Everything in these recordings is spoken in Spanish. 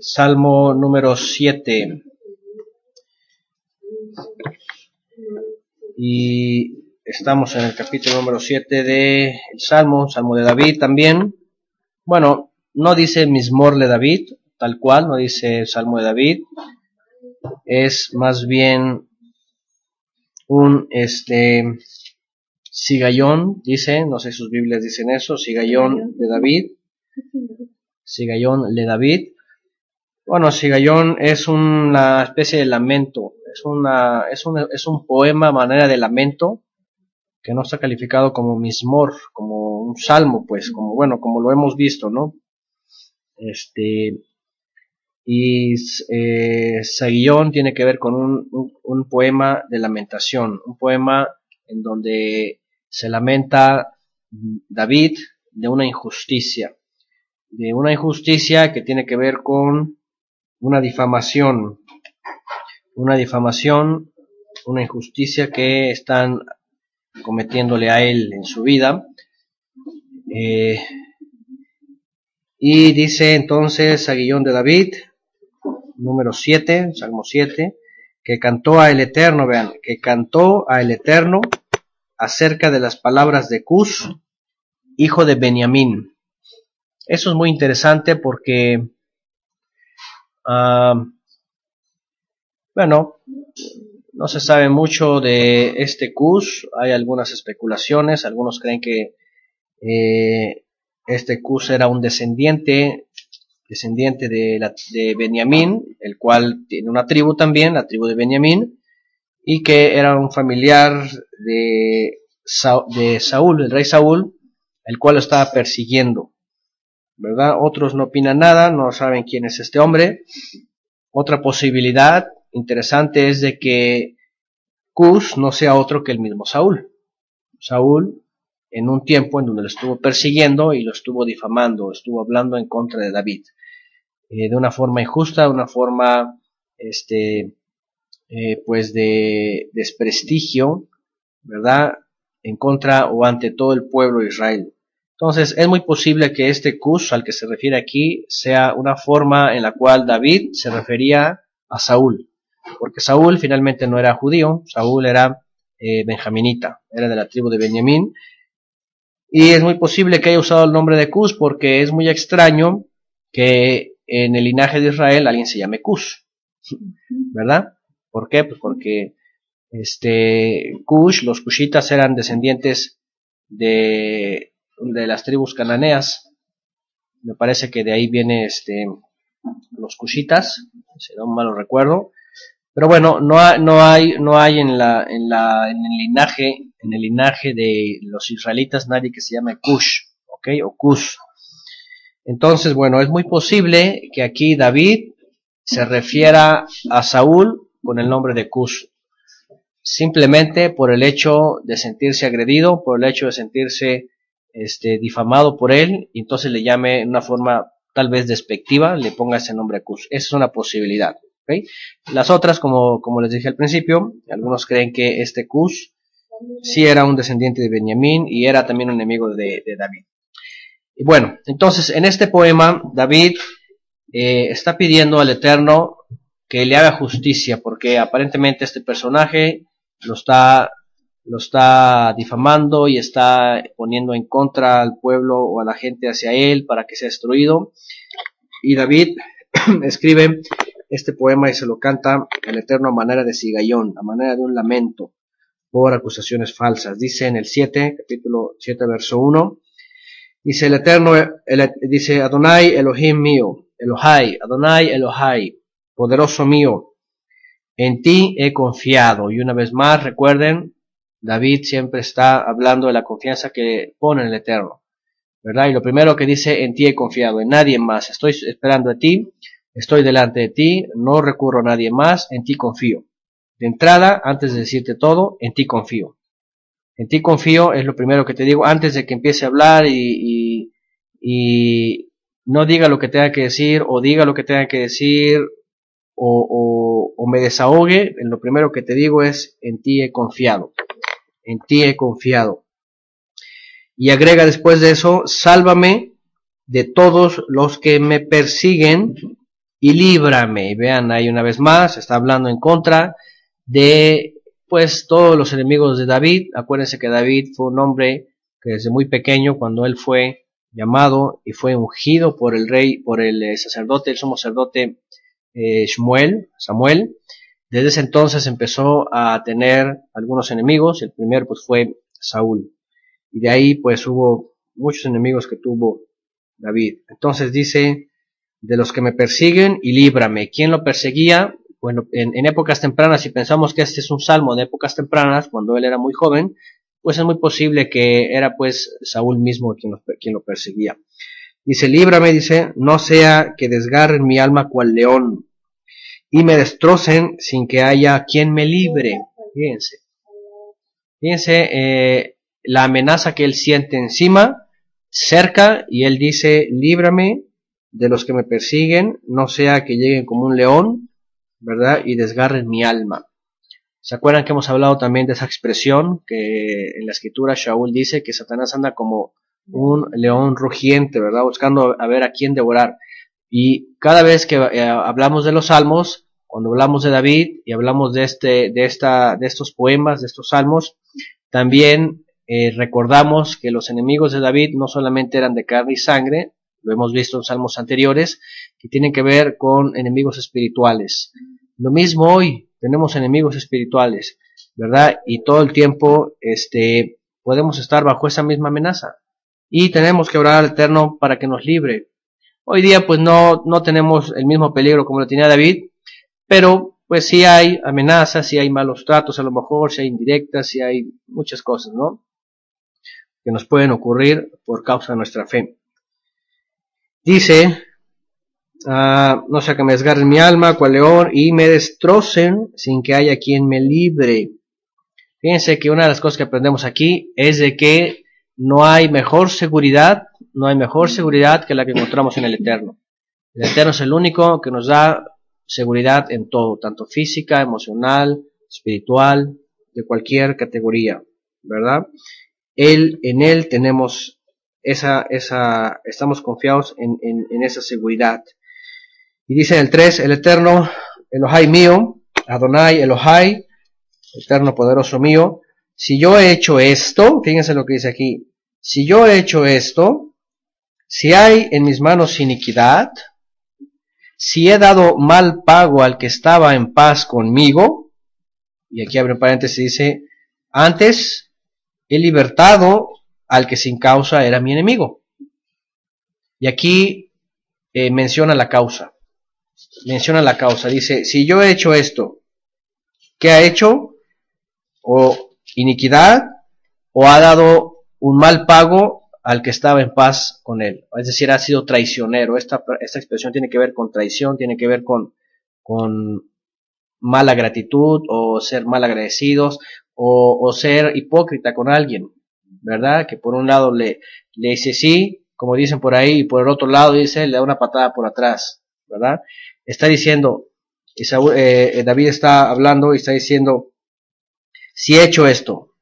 Salmo número 7. Y estamos en el capítulo número 7 de Salmo, Salmo de David también. Bueno, no dice Mismor de David, tal cual, no dice Salmo de David. Es más bien un este Sigayón, dice, no sé si sus Biblias dicen eso, Sigayón de David. Sigayón de David. Bueno, Sigayón es una especie de lamento, es, una, es, un, es un poema, manera de lamento, que no está calificado como mismor, como un salmo, pues, como bueno, como lo hemos visto, ¿no? Este, y eh, tiene que ver con un, un, poema de lamentación, un poema en donde se lamenta David de una injusticia, de una injusticia que tiene que ver con una difamación, una difamación, una injusticia que están cometiéndole a él en su vida. Eh, y dice entonces Aguillón de David, número 7, Salmo 7, que cantó a el Eterno, vean, que cantó a el Eterno acerca de las palabras de Cus, hijo de Benjamín. Eso es muy interesante porque Ah, bueno, no se sabe mucho de este Cus, hay algunas especulaciones, algunos creen que eh, este Cus era un descendiente, descendiente de, Benjamín, el cual tiene una tribu también, la tribu de Benjamín, y que era un familiar de, de Saúl, el rey Saúl, el cual lo estaba persiguiendo. ¿Verdad? Otros no opinan nada, no saben quién es este hombre. Otra posibilidad interesante es de que Cus no sea otro que el mismo Saúl. Saúl, en un tiempo en donde lo estuvo persiguiendo y lo estuvo difamando, estuvo hablando en contra de David, eh, de una forma injusta, de una forma, este, eh, pues de desprestigio, ¿verdad? En contra o ante todo el pueblo de Israel. Entonces, es muy posible que este Cus al que se refiere aquí sea una forma en la cual David se refería a Saúl, porque Saúl finalmente no era judío, Saúl era eh, benjaminita, era de la tribu de Benjamín, y es muy posible que haya usado el nombre de Cus porque es muy extraño que en el linaje de Israel alguien se llame Cus, ¿verdad? ¿Por qué? Pues porque este Cush, los Cushitas eran descendientes de de las tribus cananeas. Me parece que de ahí viene este los cushitas, si no malo recuerdo. Pero bueno, no, no hay, no hay en la, en la, en el linaje, en el linaje de los israelitas nadie que se llame Cush, ¿ok? O Cush. Entonces, bueno, es muy posible que aquí David se refiera a Saúl con el nombre de Cush. Simplemente por el hecho de sentirse agredido, por el hecho de sentirse este, difamado por él, y entonces le llame en una forma tal vez despectiva, le ponga ese nombre a Cus. Esa es una posibilidad. Las otras, como, les dije al principio, algunos creen que este Cus sí era un descendiente de Benjamín y era también un enemigo de, David. Y bueno, entonces en este poema David eh, está pidiendo al Eterno que le haga justicia, porque aparentemente este personaje lo está lo está difamando y está poniendo en contra al pueblo o a la gente hacia él para que sea destruido. Y David escribe este poema y se lo canta al Eterno a manera de cigallón, a manera de un lamento por acusaciones falsas. Dice en el 7, capítulo 7, verso 1, dice el Eterno, dice Adonai Elohim mío, Elohai, Adonai Elohai, poderoso mío, en ti he confiado. Y una vez más, recuerden, David siempre está hablando de la confianza que pone en el Eterno, ¿verdad? Y lo primero que dice, en ti he confiado, en nadie más, estoy esperando a ti, estoy delante de ti, no recurro a nadie más, en ti confío. De entrada, antes de decirte todo, en ti confío. En ti confío es lo primero que te digo antes de que empiece a hablar y, y, no diga lo que tenga que decir o diga lo que tenga que decir o, o, o me desahogue, lo primero que te digo es en ti he confiado en ti he confiado. Y agrega después de eso, sálvame de todos los que me persiguen y líbrame. Vean ahí una vez más, está hablando en contra de pues todos los enemigos de David. Acuérdense que David fue un hombre que desde muy pequeño, cuando él fue llamado y fue ungido por el rey, por el eh, sacerdote, el sumo sacerdote eh, Samuel, desde ese entonces empezó a tener algunos enemigos. El primero pues fue Saúl. Y de ahí pues hubo muchos enemigos que tuvo David. Entonces dice, de los que me persiguen y líbrame. ¿Quién lo perseguía? Bueno, en, épocas tempranas, si pensamos que este es un salmo de épocas tempranas, cuando él era muy joven, pues es muy posible que era pues Saúl mismo quien lo, quien lo perseguía. Dice, líbrame, dice, no sea que desgarren mi alma cual león y me destrocen sin que haya quien me libre. Fíjense. Fíjense eh, la amenaza que él siente encima, cerca, y él dice, líbrame de los que me persiguen, no sea que lleguen como un león, ¿verdad? Y desgarren mi alma. ¿Se acuerdan que hemos hablado también de esa expresión que en la escritura Shaul dice que Satanás anda como un león rugiente, ¿verdad? Buscando a ver a quién devorar. Y cada vez que eh, hablamos de los salmos, cuando hablamos de David y hablamos de este, de esta, de estos poemas, de estos salmos, también eh, recordamos que los enemigos de David no solamente eran de carne y sangre, lo hemos visto en salmos anteriores, que tienen que ver con enemigos espirituales. Lo mismo hoy, tenemos enemigos espirituales, ¿verdad? Y todo el tiempo, este, podemos estar bajo esa misma amenaza. Y tenemos que orar al Eterno para que nos libre. Hoy día, pues no, no tenemos el mismo peligro como lo tenía David, pero pues sí hay amenazas, sí hay malos tratos, a lo mejor, si hay indirectas, si hay muchas cosas, ¿no? Que nos pueden ocurrir por causa de nuestra fe. Dice, Ah, no sea que me desgarren mi alma, cual león, y me destrocen sin que haya quien me libre. Fíjense que una de las cosas que aprendemos aquí es de que no hay mejor seguridad, no hay mejor seguridad que la que encontramos en el Eterno. El Eterno es el único que nos da seguridad en todo, tanto física, emocional, espiritual, de cualquier categoría, ¿verdad? Él, en Él tenemos esa, esa, estamos confiados en, en, en esa seguridad. Y dice el 3, el eterno Elohai mío, Adonai Elohai, eterno poderoso mío, si yo he hecho esto, fíjense lo que dice aquí, si yo he hecho esto, si hay en mis manos iniquidad, si he dado mal pago al que estaba en paz conmigo, y aquí abre paréntesis dice, antes he libertado al que sin causa era mi enemigo. Y aquí eh, menciona la causa menciona la causa. Dice, si yo he hecho esto, ¿qué ha hecho? O iniquidad, o ha dado un mal pago al que estaba en paz con él. Es decir, ha sido traicionero. Esta, esta expresión tiene que ver con traición, tiene que ver con, con mala gratitud, o ser mal agradecidos, o, o ser hipócrita con alguien, ¿verdad? Que por un lado le, le dice sí, como dicen por ahí, y por el otro lado dice, le da una patada por atrás, ¿verdad? está diciendo, eh, David está hablando y está diciendo, si he hecho esto,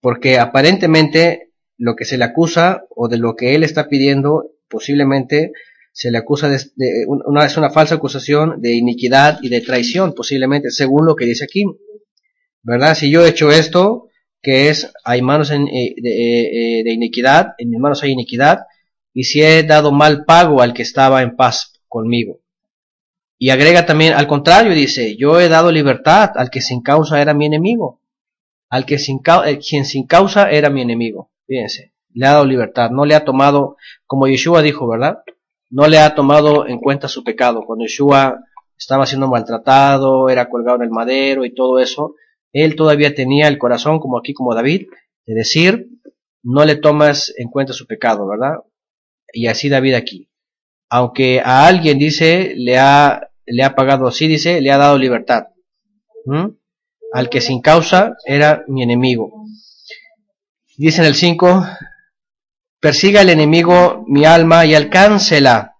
porque aparentemente lo que se le acusa o de lo que él está pidiendo, posiblemente se le acusa de, una, es una falsa acusación de iniquidad y de traición, posiblemente, según lo que dice aquí. ¿Verdad? Si yo he hecho esto, que es, hay manos en, eh, de, eh, de iniquidad, en mis manos hay iniquidad, y si he dado mal pago al que estaba en paz conmigo. Y agrega también, al contrario, dice, yo he dado libertad al que sin causa era mi enemigo. Al que sin, eh, quien sin causa era mi enemigo. Fíjense, le ha dado libertad. No le ha tomado, como Yeshua dijo, ¿verdad? No le ha tomado en cuenta su pecado. Cuando Yeshua estaba siendo maltratado, era colgado en el madero y todo eso, él todavía tenía el corazón, como aquí, como David, de decir, no le tomas en cuenta su pecado, ¿verdad? Y así David aquí. Aunque a alguien dice, le ha le ha pagado así, dice, le ha dado libertad. Al que sin causa era mi enemigo. Dice en el 5, persiga el enemigo mi alma y alcáncela.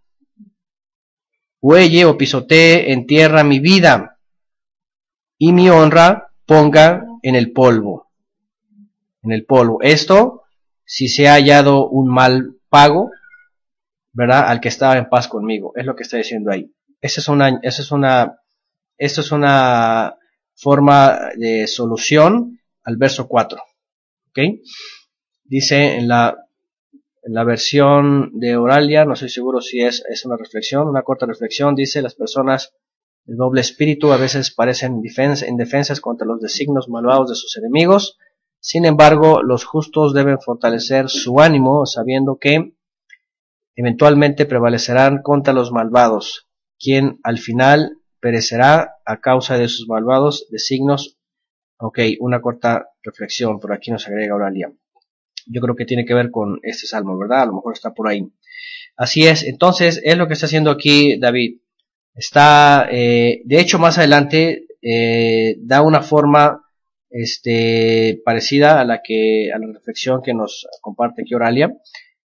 Huelle o pisotee en tierra mi vida y mi honra ponga en el polvo. En el polvo. Esto, si se ha hallado un mal pago, ¿verdad? Al que estaba en paz conmigo. Es lo que está diciendo ahí. Esa es una, esa es una, esto es una forma de solución al verso 4. ¿Ok? Dice en la, en la versión de Oralia, no estoy seguro si es, es una reflexión, una corta reflexión, dice las personas de doble espíritu a veces parecen indefensas contra los designios malvados de sus enemigos. Sin embargo, los justos deben fortalecer su ánimo sabiendo que eventualmente prevalecerán contra los malvados, quien al final perecerá a causa de sus malvados designios. Ok, una corta reflexión, por aquí nos agrega Oralia. Yo creo que tiene que ver con este salmo, ¿verdad? A lo mejor está por ahí. Así es, entonces es lo que está haciendo aquí David. Está, eh, de hecho, más adelante eh, da una forma este, parecida a la que a la reflexión que nos comparte aquí Oralia,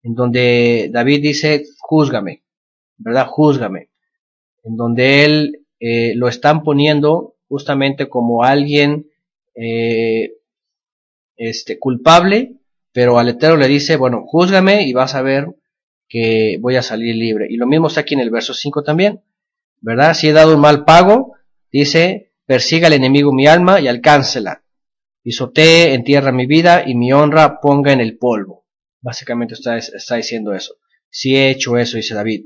en donde David dice, júzgame, ¿verdad? Júzgame, en donde él eh, lo están poniendo justamente como alguien eh, este, culpable, pero al Eterno le dice, bueno, júzgame y vas a ver que voy a salir libre. Y lo mismo está aquí en el verso 5 también, ¿verdad? Si he dado un mal pago, dice, persiga al enemigo mi alma y alcáncela. Pisotee en tierra mi vida y mi honra ponga en el polvo. Básicamente está, está diciendo eso. Si he hecho eso, dice David.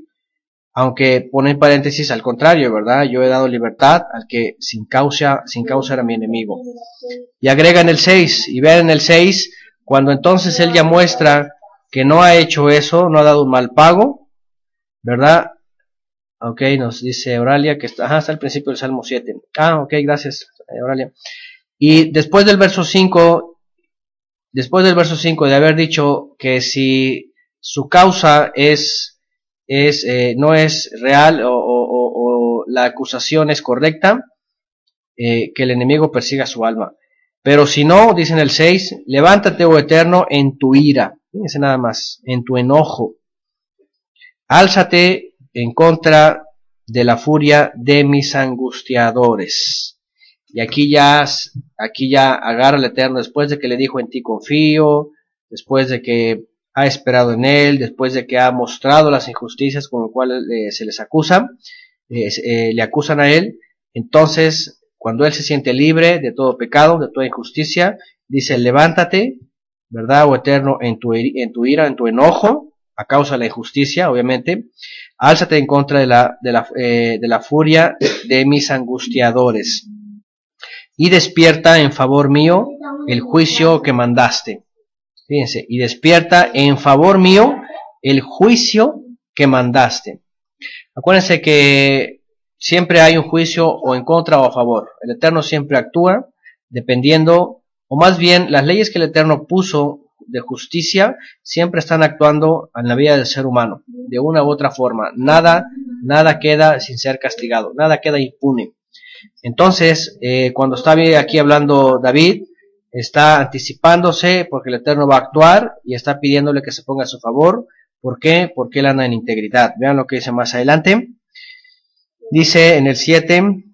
Aunque pone en paréntesis al contrario, ¿verdad? Yo he dado libertad al que sin causa, sin causa era mi enemigo. Y agrega en el 6, y vean en el 6, cuando entonces él ya muestra que no ha hecho eso, no ha dado un mal pago, ¿verdad? Ok, nos dice Oralia que está, ajá, está al principio del Salmo 7. Ah, ok, gracias, Oralia. Y después del verso 5, después del verso 5 de haber dicho que si su causa es, es eh, no es real o, o, la acusación es correcta, eh, que el enemigo persiga su alma. Pero si no, dice en el 6, levántate, oh eterno, en tu ira. Fíjense nada más, en tu enojo. Álzate en contra de la furia de mis angustiadores. Y aquí ya, aquí ya agarra el Eterno después de que le dijo en ti confío, después de que ha esperado en él, después de que ha mostrado las injusticias con las cuales eh, se les acusa, eh, le acusan a él, entonces cuando él se siente libre de todo pecado, de toda injusticia, dice, levántate, ¿verdad? O oh eterno, en tu, en tu ira, en tu enojo, a causa de la injusticia, obviamente, álzate en contra de la, de la, eh, de la furia de mis angustiadores y despierta en favor mío el juicio que mandaste. Fíjense, y despierta en favor mío el juicio que mandaste. Acuérdense que siempre hay un juicio o en contra o a favor. El Eterno siempre actúa dependiendo, o más bien las leyes que el Eterno puso de justicia siempre están actuando en la vida del ser humano, de una u otra forma. Nada, nada queda sin ser castigado, nada queda impune. Entonces, eh, cuando está aquí hablando David, está anticipándose porque el Eterno va a actuar y está pidiéndole que se ponga a su favor. ¿Por qué? Porque él anda en integridad. Vean lo que dice más adelante. Dice en el 7,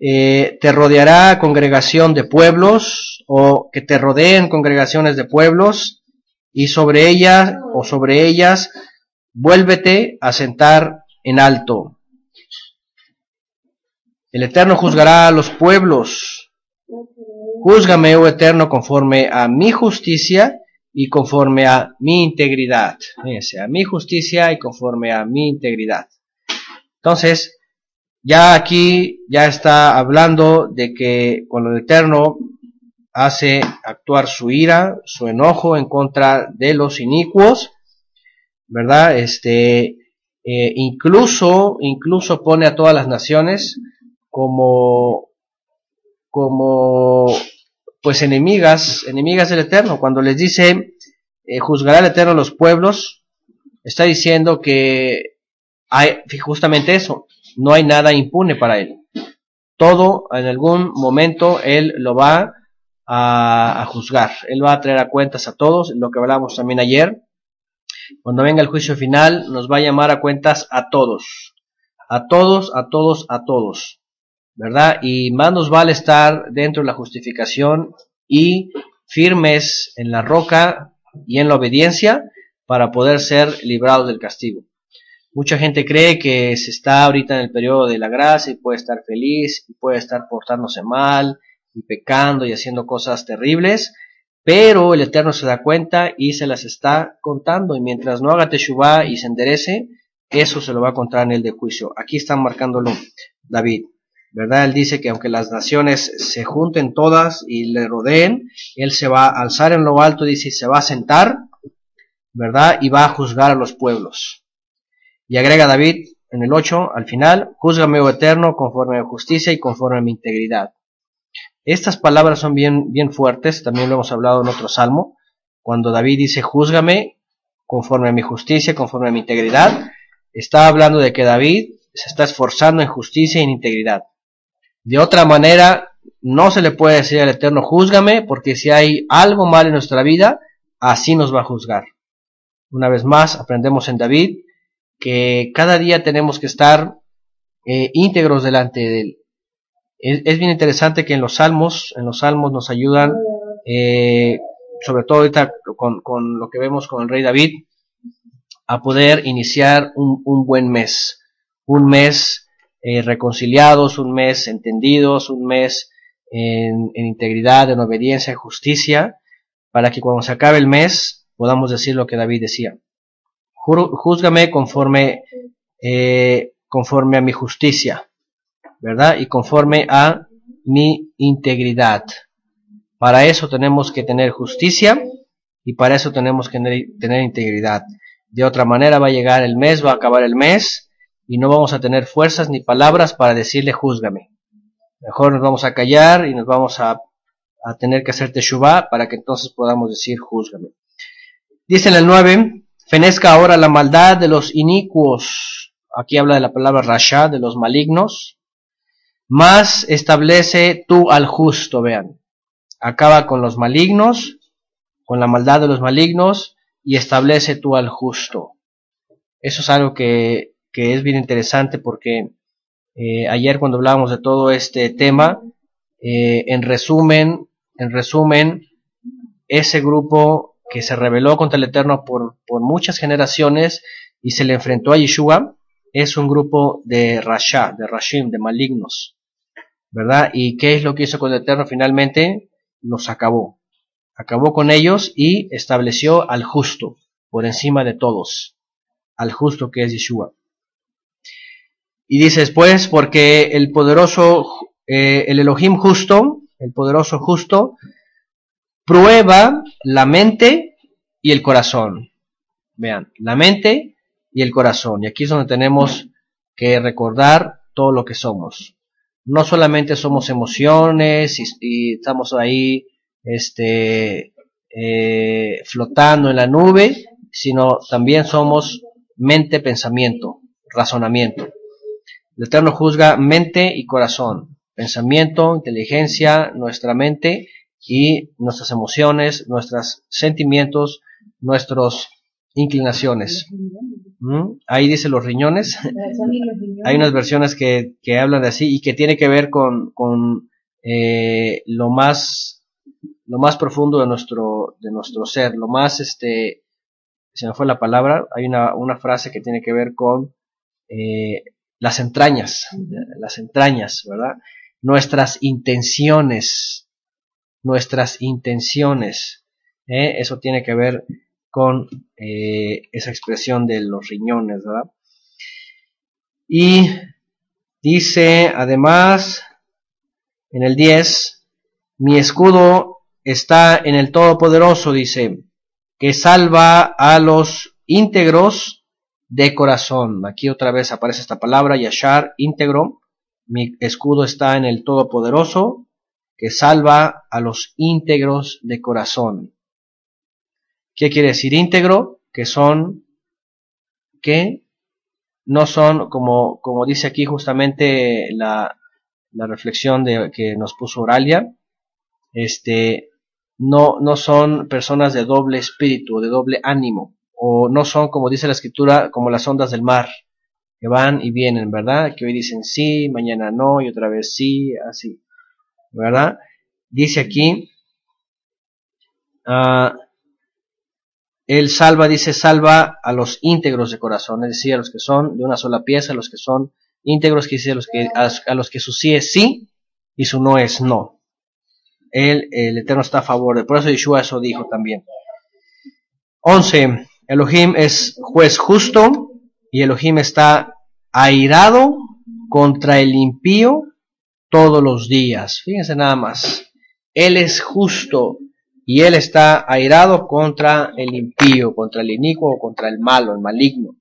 eh, te rodeará congregación de pueblos o que te rodeen congregaciones de pueblos y sobre ellas o sobre ellas vuélvete a sentar en alto. El Eterno juzgará a los pueblos. Júzgame, oh Eterno, conforme a mi justicia y conforme a mi integridad. Fíjense, a mi justicia y conforme a mi integridad. Entonces, ya aquí ya está hablando de que cuando el Eterno hace actuar su ira, su enojo en contra de los inicuos, ¿verdad? Este, eh, incluso, incluso pone a todas las naciones como, como, pues enemigas, enemigas del Eterno. Cuando les dice, eh, juzgará el Eterno los pueblos, está diciendo que hay justamente eso, no hay nada impune para él. Todo, en algún momento, él lo va a, juzgar. Él va a traer a cuentas a todos, lo que hablábamos también ayer. Cuando venga el juicio final, nos va a llamar a cuentas a todos. A todos, a todos, a todos. ¿Verdad? Y más nos vale estar dentro de la justificación y firmes en la roca y en la obediencia, para poder ser librados del castigo. Mucha gente cree que se está ahorita en el periodo de la gracia y puede estar feliz y puede estar portándose mal y pecando y haciendo cosas terribles, pero el Eterno se da cuenta y se las está contando y mientras no haga teshuvah y se enderece, eso se lo va a contar en el de juicio. Aquí están marcándolo David. ¿Verdad? Él dice que aunque las naciones se junten todas y le rodeen, él se va a alzar en lo alto, dice, y se va a sentar, ¿verdad? Y va a juzgar a los pueblos. Y agrega David en el 8, al final, juzgame, oh eterno, conforme a mi justicia y conforme a mi integridad. Estas palabras son bien, bien fuertes, también lo hemos hablado en otro salmo, cuando David dice, juzgame conforme a mi justicia, conforme a mi integridad, está hablando de que David se está esforzando en justicia y en integridad. De otra manera, no se le puede decir al Eterno, júzgame, porque si hay algo mal en nuestra vida, así nos va a juzgar. Una vez más, aprendemos en David que cada día tenemos que estar eh, íntegros delante de él. Es, bien interesante que en los salmos, en los salmos nos ayudan, eh, sobre todo ahorita con, con, lo que vemos con el rey David, a poder iniciar un, un buen mes, un mes eh, reconciliados, un mes entendidos, un mes en, integridad, en obediencia, en justicia, para que cuando se acabe el mes podamos decir lo que David decía. Júzgame conforme, eh, conforme a mi justicia, ¿verdad? Y conforme a mi integridad. Para eso tenemos que tener justicia y para eso tenemos que tener, tener integridad. De otra manera va a llegar el mes, va a acabar el mes y no vamos a tener fuerzas ni palabras para decirle júzgame. Mejor nos vamos a callar y nos vamos a, a tener que hacer teshuvah para que entonces podamos decir júzgame. Dice en el 9, fenezca ahora la maldad de los inicuos. Aquí habla de la palabra rasha, de los malignos. Más establece tú al justo, vean. Acaba con los malignos, con la maldad de los malignos, y establece tú al justo. Eso es algo que que es bien interesante porque eh, ayer cuando hablábamos de todo este tema, eh, en resumen, en resumen, ese grupo que se rebeló contra el Eterno por, por muchas generaciones y se le enfrentó a Yeshua, es un grupo de Rasha, de Rashim, de malignos, ¿verdad? ¿Y qué es lo que hizo con el Eterno? Finalmente los acabó. Acabó con ellos y estableció al justo por encima de todos, al justo que es Yeshua. Y dice después, porque el poderoso, eh, el Elohim justo, el poderoso justo, prueba la mente y el corazón. Vean, la mente y el corazón. Y aquí es donde tenemos que recordar todo lo que somos. No solamente somos emociones y, estamos ahí este, eh, flotando en la nube, sino también somos mente, pensamiento, razonamiento. El Eterno juzga mente y corazón, pensamiento, inteligencia, nuestra mente y nuestras emociones, nuestros sentimientos, nuestras inclinaciones. ¿Mm? Ahí dice los riñones. Hay unas versiones que, que, hablan de así y que tiene que ver con, con eh, lo más lo más profundo de nuestro de nuestro ser, lo más este se me fue la palabra, hay una, una frase que tiene que ver con eh, las entrañas, las entrañas, ¿verdad? Nuestras intenciones, nuestras intenciones, ¿eh? eso tiene que ver con eh, esa expresión de los riñones, ¿verdad? Y dice además en el 10, mi escudo está en el Todopoderoso, dice, que salva a los íntegros de corazón. Aquí otra vez aparece esta palabra, Yashar, íntegro. Mi escudo está en el Todopoderoso, que salva a los íntegros de corazón. ¿Qué quiere decir íntegro? Que son, que no son, como, como dice aquí justamente la, la reflexión de, que nos puso Oralia, este, no, no son personas de doble espíritu, de doble ánimo o no son, como dice la escritura, como las ondas del mar, que van y vienen, ¿verdad? Que hoy dicen sí, mañana no, y otra vez sí, así, ¿verdad? Dice aquí, Él salva, dice, salva a los íntegros de corazón, es decir, a los que son de una sola pieza, a los que son íntegros, que dice a los que, a, los que su sí es sí y su no es no. Él, el Eterno está a favor de, por eso Yeshua eso dijo también. 11. Elohim es juez justo y Elohim está airado contra el impío todos los días. Fíjense nada más. Él es justo y él está airado contra el impío, contra el inicuo, contra el malo, el maligno.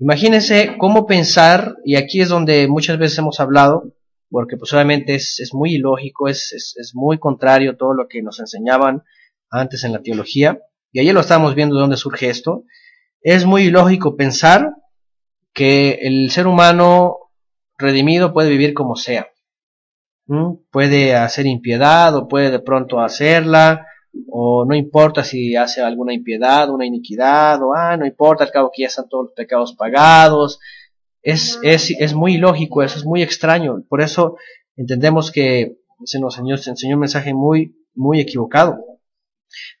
Imagínense cómo pensar, y aquí es donde muchas veces hemos hablado, porque pues obviamente es, muy ilógico, es, es, muy contrario a todo lo que nos enseñaban antes en la teología, y ayer lo estamos viendo de dónde surge esto, es muy ilógico pensar que el ser humano redimido puede vivir como sea. Puede hacer impiedad o puede de pronto hacerla, o no importa si hace alguna impiedad, una iniquidad, o ah, no importa, al cabo que ya están todos los pecados pagados. Es, es, es muy ilógico, eso es muy extraño. Por eso entendemos que se nos enseñó, se enseñó un mensaje muy, muy equivocado.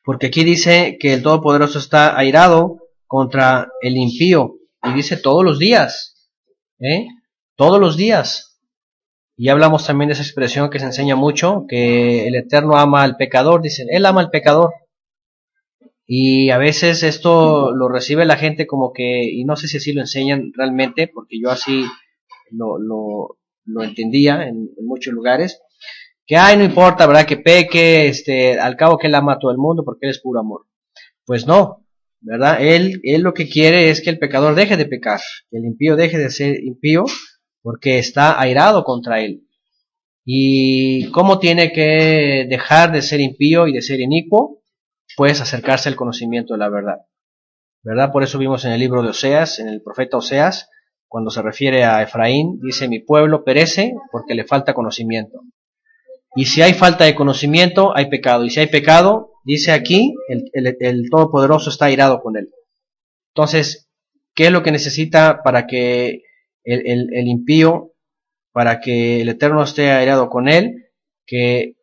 Porque aquí dice que el Todopoderoso está airado contra el impío. Y dice todos los días. ¿eh? Todos los días. Y hablamos también de esa expresión que se enseña mucho, que el Eterno ama al pecador, dicen, Él ama al pecador. Y a veces esto lo recibe la gente como que, y no sé si así lo enseñan realmente, porque yo así lo, lo, lo entendía en, muchos lugares, que, ay, no importa, ¿verdad? Que peque, este, al cabo que Él ama a todo el mundo porque Él es puro amor. Pues no, ¿verdad? Él, él lo que quiere es que el pecador deje de pecar, que el impío deje de ser impío porque está airado contra él. ¿Y cómo tiene que dejar de ser impío y de ser inicuo? Pues acercarse al conocimiento de la verdad. ¿Verdad? Por eso vimos en el libro de Oseas, en el profeta Oseas, cuando se refiere a Efraín, dice, mi pueblo perece porque le falta conocimiento. Y si hay falta de conocimiento, hay pecado. Y si hay pecado, dice aquí, el, Todopoderoso está airado con él. Entonces, ¿qué es lo que necesita para que el, impío para que el Eterno esté airado con él, que,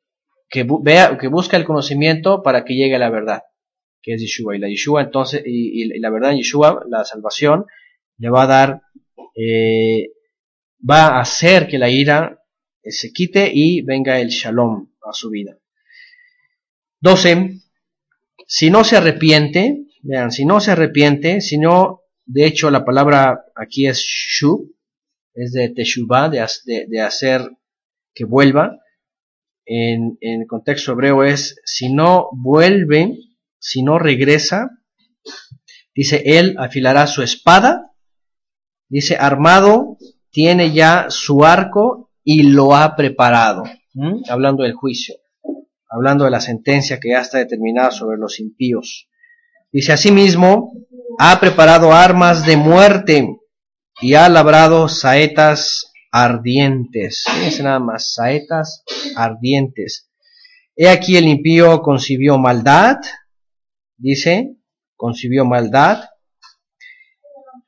que, vea, que busca el conocimiento para que llegue a la verdad, que es Yeshua. Y la Yeshua entonces, y, la verdad en Yeshua, la salvación, le va a dar, eh, va a hacer que la ira se quite y venga el shalom a su vida. 12. Si no se arrepiente, vean, si no se arrepiente, si no de hecho, la palabra aquí es shu, es de teshuvah, de, de, hacer que vuelva. En, en, el contexto hebreo es, si no vuelve, si no regresa, dice, él afilará su espada, dice, armado, tiene ya su arco y lo ha preparado, hablando del juicio, hablando de la sentencia que ya está determinada sobre los impíos. Dice asimismo, ha preparado armas de muerte y ha labrado saetas ardientes. Fíjense nada más, saetas ardientes. He aquí el impío concibió maldad, dice, concibió maldad,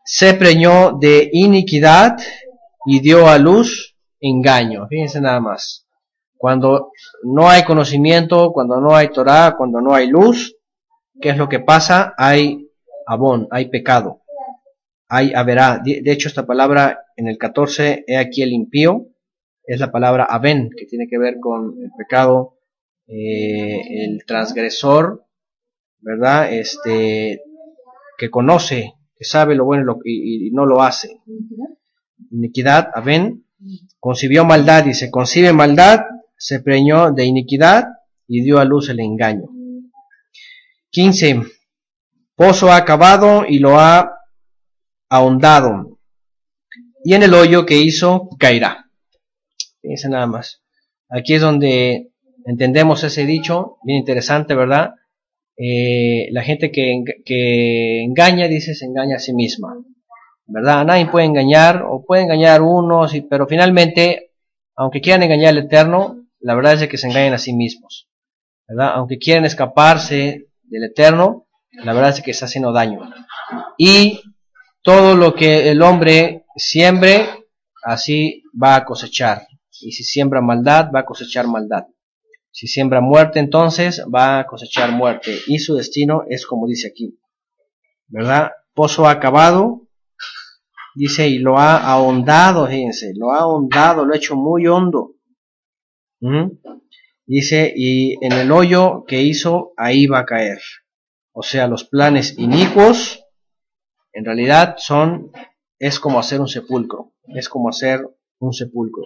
se preñó de iniquidad y dio a luz engaño. Fíjense nada más. Cuando no hay conocimiento, cuando no hay Torah, cuando no hay luz, ¿qué es lo que pasa? Hay abón, hay pecado, hay haberá. De, hecho, esta palabra en el 14, he aquí el impío, es la palabra aben, que tiene que ver con el pecado, eh, el transgresor, ¿verdad? Este, que conoce, que sabe lo bueno y, no lo hace. Iniquidad, aben, concibió maldad, y se concibe maldad, se preñó de iniquidad y dio a luz el engaño. 15. Pozo ha cavado y lo ha ahondado. Y en el hoyo que hizo caerá. Fíjense nada más. Aquí es donde entendemos ese dicho, bien interesante, ¿verdad? Eh, la gente que, engaña, dice, se engaña a sí misma. ¿Verdad? Nadie puede engañar, o puede engañar unos, pero finalmente, aunque quieran engañar al Eterno, la verdad es que se engañan a sí mismos. ¿Verdad? Aunque quieran escaparse del Eterno, la verdad es que está haciendo daño. Y todo lo que el hombre siembre, así va a cosechar. Y si siembra maldad, va a cosechar maldad. Si siembra muerte, entonces va a cosechar muerte. Y su destino es como dice aquí. ¿verdad? Pozo acabado, dice, y lo ha ahondado, fíjense, lo ha ahondado, lo ha hecho muy hondo. Dice, y en el hoyo que hizo, ahí va a caer. O sea, los planes inicuos, en realidad son, es como hacer un sepulcro, es como hacer un sepulcro.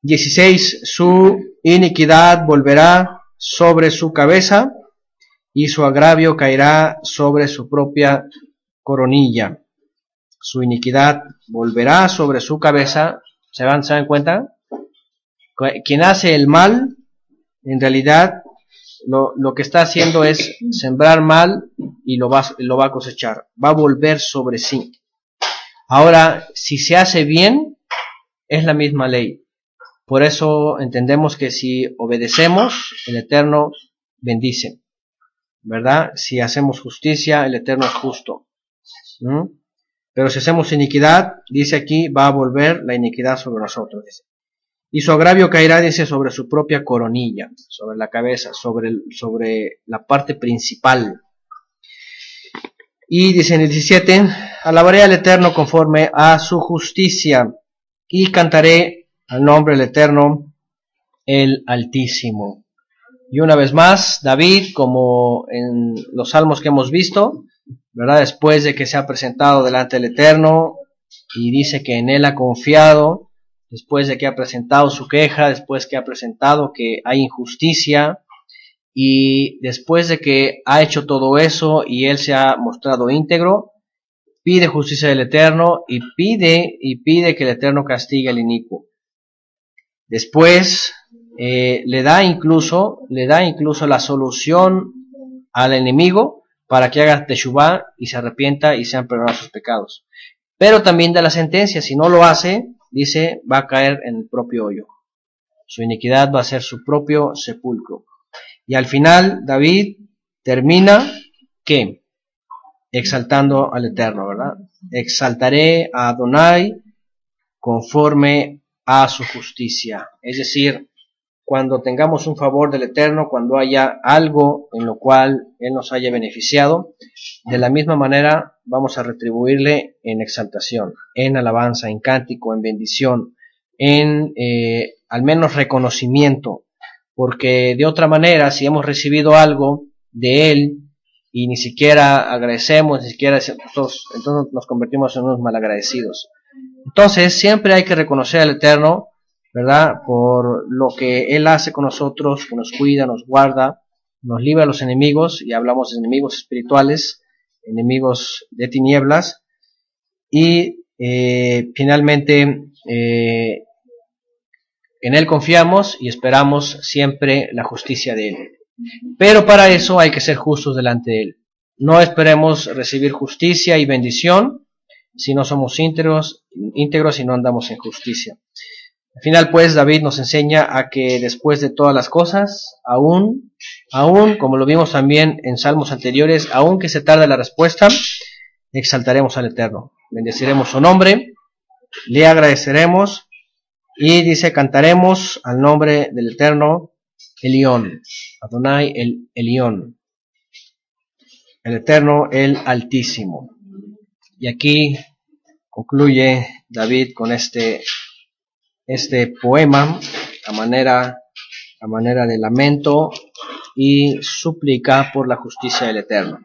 16. Su iniquidad volverá sobre su cabeza y su agravio caerá sobre su propia coronilla. Su iniquidad volverá sobre su cabeza. ¿Se dan, ¿se dan cuenta? Quien hace el mal, en realidad, lo, lo, que está haciendo es sembrar mal y lo va, lo va a cosechar. Va a volver sobre sí. Ahora, si se hace bien, es la misma ley. Por eso entendemos que si obedecemos, el Eterno bendice. ¿Verdad? Si hacemos justicia, el Eterno es justo. Pero si hacemos iniquidad, dice aquí, va a volver la iniquidad sobre nosotros. Y su agravio caerá, dice, sobre su propia coronilla, sobre la cabeza, sobre, sobre la parte principal. Y dice en el 17, alabaré al Eterno conforme a su justicia y cantaré al nombre del Eterno, el Altísimo. Y una vez más, David, como en los salmos que hemos visto, ¿verdad? Después de que se ha presentado delante del Eterno y dice que en él ha confiado, después de que ha presentado su queja, después que ha presentado que hay injusticia, y después de que ha hecho todo eso y él se ha mostrado íntegro, pide justicia del Eterno y pide y pide que el Eterno castigue al inicuo. Después eh, le da incluso, le da incluso la solución al enemigo para que haga teshuvah y se arrepienta y sean perdonados sus pecados. Pero también da la sentencia, si no lo hace, dice, va a caer en el propio hoyo. Su iniquidad va a ser su propio sepulcro. Y al final, David termina, ¿qué? Exaltando al Eterno, ¿verdad? Exaltaré a Adonai conforme a su justicia. Es decir, cuando tengamos un favor del Eterno, cuando haya algo en lo cual Él nos haya beneficiado, de la misma manera vamos a retribuirle en exaltación, en alabanza, en cántico, en bendición, en eh, al menos reconocimiento, porque de otra manera, si hemos recibido algo de Él y ni siquiera agradecemos, ni siquiera entonces nos convertimos en unos malagradecidos. Entonces siempre hay que reconocer al Eterno ¿verdad? Por lo que Él hace con nosotros, que nos cuida, nos guarda, nos libra a los enemigos, y hablamos de enemigos espirituales, enemigos de tinieblas, y eh, finalmente eh, en Él confiamos y esperamos siempre la justicia de Él. Pero para eso hay que ser justos delante de Él. No esperemos recibir justicia y bendición si no somos íntegros, íntegros y no andamos en justicia. Al final, pues, David nos enseña a que después de todas las cosas, aún, aún, como lo vimos también en salmos anteriores, aún que se tarde la respuesta, exaltaremos al Eterno, bendeciremos su nombre, le agradeceremos y dice, cantaremos al nombre del Eterno, Elión, Adonai el Elión, el Eterno, el Altísimo. Y aquí concluye David con este este poema a manera, a manera de lamento y súplica por la justicia del Eterno.